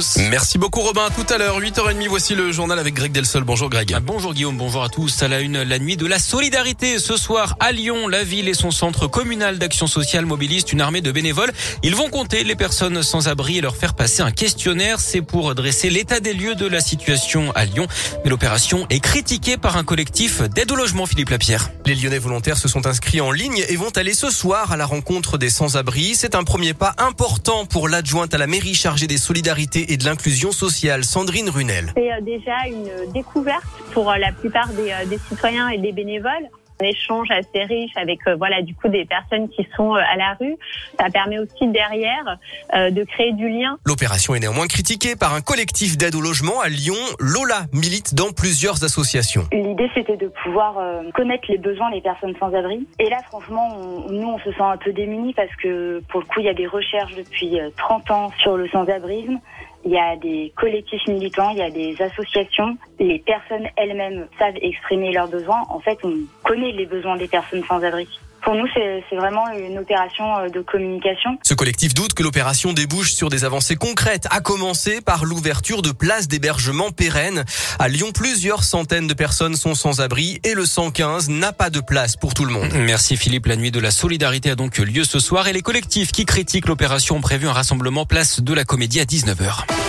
tous. Merci beaucoup Robin. À tout à l'heure, 8h30, voici le journal avec Greg Delsol. Bonjour Greg. Ah, bonjour Guillaume, bonjour à tous. À la une, la nuit de la solidarité. Ce soir, à Lyon, la ville et son centre communal d'action sociale mobilisent une armée de bénévoles. Ils vont compter les personnes sans abri et leur faire passer un questionnaire. C'est pour dresser l'état des lieux de la situation à Lyon. Mais l'opération est critiquée par un collectif d'aide au logement, Philippe Lapierre. Les Lyonnais volontaires se sont inscrits en ligne et vont aller ce soir à la rencontre des sans-abri. C'est un premier pas important pour l'adjointe à la mairie chargée des solidarités et de l'inclusion sociale, Sandrine Runel. C'est euh, déjà une découverte pour euh, la plupart des, euh, des citoyens et des bénévoles un échange assez riche avec voilà du coup des personnes qui sont à la rue. Ça permet aussi derrière de créer du lien. L'opération est néanmoins critiquée par un collectif d'aide au logement à Lyon. Lola milite dans plusieurs associations. L'idée c'était de pouvoir connaître les besoins des personnes sans abri. Et là franchement, on, nous on se sent un peu démunis parce que pour le coup il y a des recherches depuis 30 ans sur le sans-abrisme il y a des collectifs militants, il y a des associations. Les personnes elles-mêmes savent exprimer leurs besoins. En fait, on connaît les besoins des personnes sans abri. Pour nous, c'est vraiment une opération euh, de communication. Ce collectif doute que l'opération débouche sur des avancées concrètes, à commencer par l'ouverture de places d'hébergement pérennes. À Lyon, plusieurs centaines de personnes sont sans abri et le 115 n'a pas de place pour tout le monde. Merci Philippe. La nuit de la solidarité a donc lieu ce soir et les collectifs qui critiquent l'opération ont prévu un rassemblement place de la Comédie à 19h.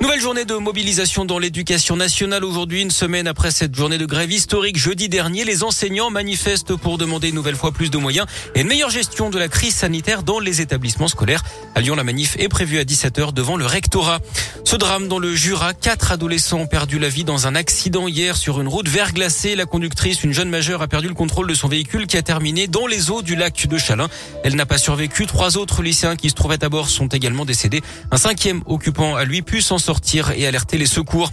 Nouvelle journée de mobilisation dans l'éducation nationale aujourd'hui, une semaine après cette journée de grève historique jeudi dernier. Les enseignants manifestent pour demander une nouvelle fois plus de moyens et une meilleure gestion de la crise sanitaire dans les établissements scolaires. À Lyon, la manif est prévue à 17h devant le rectorat. Ce drame dans le Jura, quatre adolescents ont perdu la vie dans un accident hier sur une route verglacée. La conductrice, une jeune majeure, a perdu le contrôle de son véhicule qui a terminé dans les eaux du lac de Chalin. Elle n'a pas survécu. Trois autres lycéens qui se trouvaient à bord sont également décédés. Un cinquième occupant a lui pu s'en sortir et alerter les secours.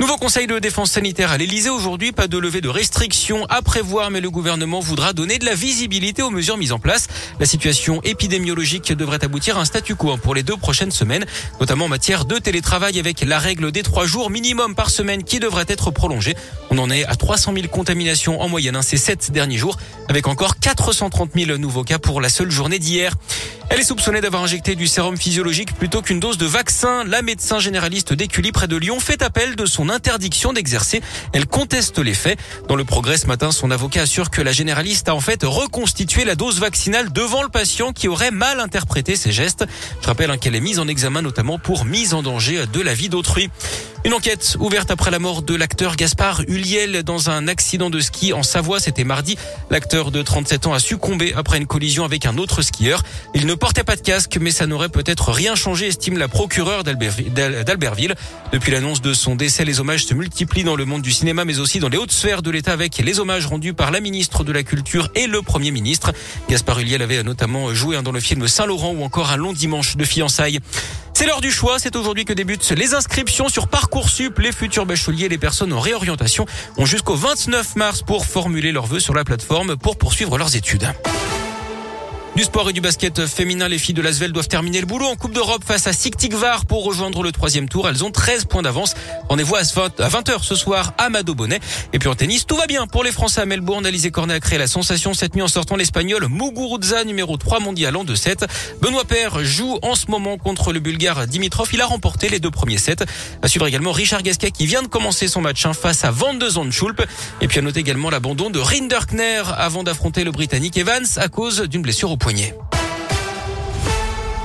Nouveau conseil de défense sanitaire à l'Elysée aujourd'hui. Pas de levée de restrictions à prévoir, mais le gouvernement voudra donner de la visibilité aux mesures mises en place. La situation épidémiologique devrait aboutir à un statu quo pour les deux prochaines semaines, notamment en matière de télétravail avec la règle des trois jours minimum par semaine qui devrait être prolongée. On en est à 300 000 contaminations en moyenne hein, ces sept derniers jours, avec encore 430 000 nouveaux cas pour la seule journée d'hier. Elle est soupçonnée d'avoir injecté du sérum physiologique plutôt qu'une dose de vaccin. La médecin généraliste d'Écully près de Lyon fait appel de son interdiction d'exercer. Elle conteste les faits. Dans le progrès ce matin, son avocat assure que la généraliste a en fait reconstitué la dose vaccinale devant le patient qui aurait mal interprété ses gestes. Je rappelle hein, qu'elle est mise en examen notamment pour mise en danger de la vie d'autrui. Une enquête ouverte après la mort de l'acteur Gaspard Huliel dans un accident de ski en Savoie. C'était mardi. L'acteur de 37 ans a succombé après une collision avec un autre skieur. Il ne portait pas de casque, mais ça n'aurait peut-être rien changé, estime la procureure d'Albertville. Depuis l'annonce de son décès, les hommages se multiplient dans le monde du cinéma, mais aussi dans les hautes sphères de l'État avec les hommages rendus par la ministre de la Culture et le Premier ministre. Gaspard Huliel avait notamment joué dans le film Saint-Laurent ou encore un long dimanche de fiançailles. C'est l'heure du choix. C'est aujourd'hui que débutent les inscriptions sur Parcoursup. Les futurs bacheliers et les personnes en réorientation ont jusqu'au 29 mars pour formuler leurs vœux sur la plateforme pour poursuivre leurs études. Du sport et du basket féminin, les filles de Lasvel doivent terminer le boulot en Coupe d'Europe face à Siktigvar pour rejoindre le troisième tour. Elles ont 13 points d'avance. Rendez-vous à 20h ce soir à Mado Bonnet. Et puis en tennis, tout va bien pour les Français à Melbourne. Alizé Cornet a créé la sensation cette nuit en sortant l'Espagnol Muguruza, numéro 3 mondial en 2-7. Benoît Père joue en ce moment contre le Bulgare Dimitrov. Il a remporté les deux premiers sets. À suivre également Richard Gasquet qui vient de commencer son match hein, face à Van de Zandschulp. Et puis à noter également l'abandon de Rinderkner avant d'affronter le Britannique Evans à cause d'une blessure au poignet.